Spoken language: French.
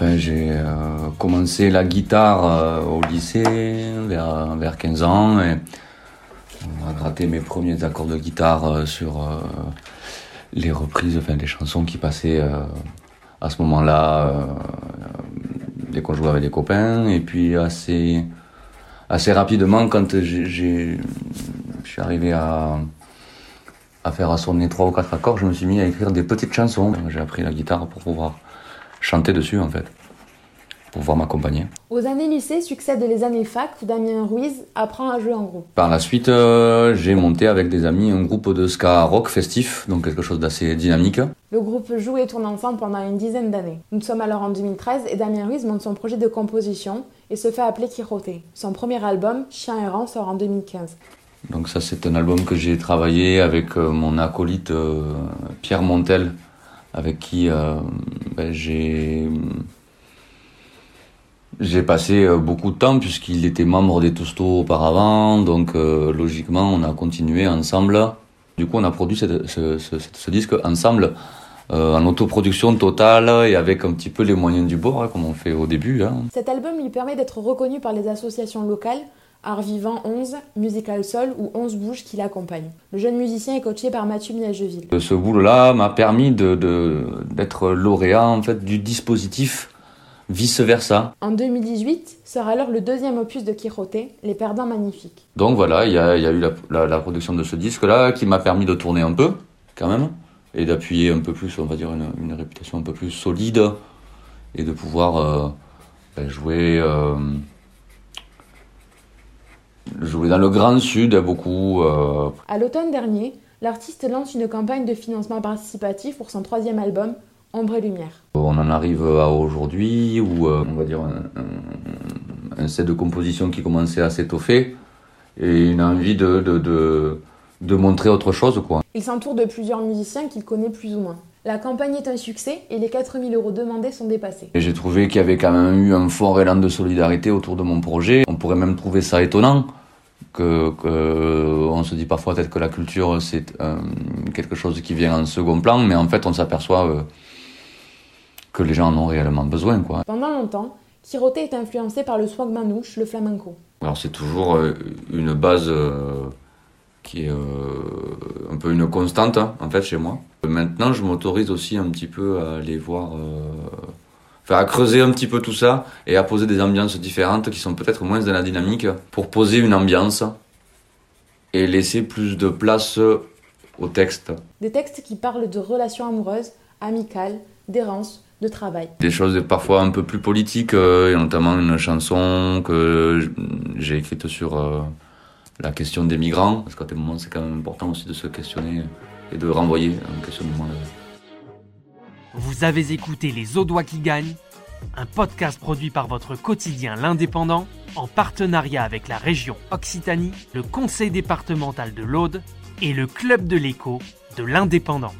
J'ai euh, commencé la guitare euh, au lycée vers, vers 15 ans et on a gratté mes premiers accords de guitare euh, sur les reprises, enfin les chansons qui passaient à ce moment-là dès qu'on jouait avec les copains et puis assez assez rapidement quand je suis arrivé à à faire sonner trois ou quatre accords, je me suis mis à écrire des petites chansons. J'ai appris la guitare pour pouvoir chanter dessus en fait, pour pouvoir m'accompagner. Aux années lycée succèdent les années fac où Damien Ruiz apprend à jouer en groupe. Par la suite, euh, j'ai monté avec des amis un groupe de ska rock festif, donc quelque chose d'assez dynamique. Le groupe joue et tourne ensemble pendant une dizaine d'années. Nous sommes alors en 2013 et Damien Ruiz monte son projet de composition et se fait appeler Quirote. Son premier album, Chien errant, sort en 2015. Donc ça, c'est un album que j'ai travaillé avec euh, mon acolyte euh, Pierre Montel, avec qui euh, ben, j'ai j'ai passé euh, beaucoup de temps puisqu'il était membre des Toustos auparavant, donc euh, logiquement on a continué ensemble. Du coup, on a produit ce disque ensemble euh, en autoproduction totale et avec un petit peu les moyens du bord, hein, comme on fait au début. hein. Cet album lui permet d'être reconnu par les associations locales Art Vivant 11, Musical Sol ou 11 Bouges qui l'accompagnent. Le jeune musicien est coaché par Mathieu Miageville. Ce boulot-là m'a permis de- de- d'être lauréat en fait du dispositif vice versa. En 2018 sort alors le deuxième opus de Quirote, Les Perdants Magnifiques. Donc voilà, il y a, il y a eu la, la- la production de ce disque-là qui m'a permis de tourner un peu, quand même, et d'appuyer un peu plus, on va dire, une, une réputation un peu plus solide, et de pouvoir euh, ben, jouer, euh, jouer dans le Grand Sud beaucoup. euh, À l'automne dernier, l'artiste lance une campagne de financement participatif pour son troisième album, Ombre et Lumière. On en arrive à aujourd'hui où euh, on va dire un, un- un set de composition qui commençait à s'étoffer et une envie de, de, de, de montrer autre chose quoi. Il s'entoure de plusieurs musiciens qu'il connaît plus ou moins. La campagne est un succès et les 4000 euros demandés sont dépassés. J'ai trouvé qu'il y avait quand même eu un fort élan de solidarité autour de mon projet. On pourrait même trouver ça étonnant que, que on se dit parfois peut-être que la culture c'est euh, quelque chose qui vient en second plan, mais en fait on s'aperçoit euh, que les gens en ont réellement besoin quoi. Pendant longtemps, Quirote est influencé par le swag manouche, le flamenco. Alors c'est toujours euh, une base euh, qui est euh, un peu une constante hein, en fait chez moi. Maintenant je m'autorise aussi un petit peu à aller voir, euh, à creuser un petit peu tout ça et à poser des ambiances différentes qui sont peut-être moins dans la dynamique pour poser une ambiance et laisser plus de place au texte. Des textes qui parlent de relations amoureuses, amicales, d'errance, de travail. Des choses parfois un peu plus politiques, euh, et notamment une chanson que j'ai écrite sur la question des migrants, parce qu'à des moments c'est quand même important aussi de se questionner et de renvoyer un questionnement. Vous avez écouté Les Audois qui gagnent, un podcast produit par votre quotidien L'Indépendant en partenariat avec la région Occitanie, le conseil départemental de l'Aude et le club de l'écho de l'Indépendant.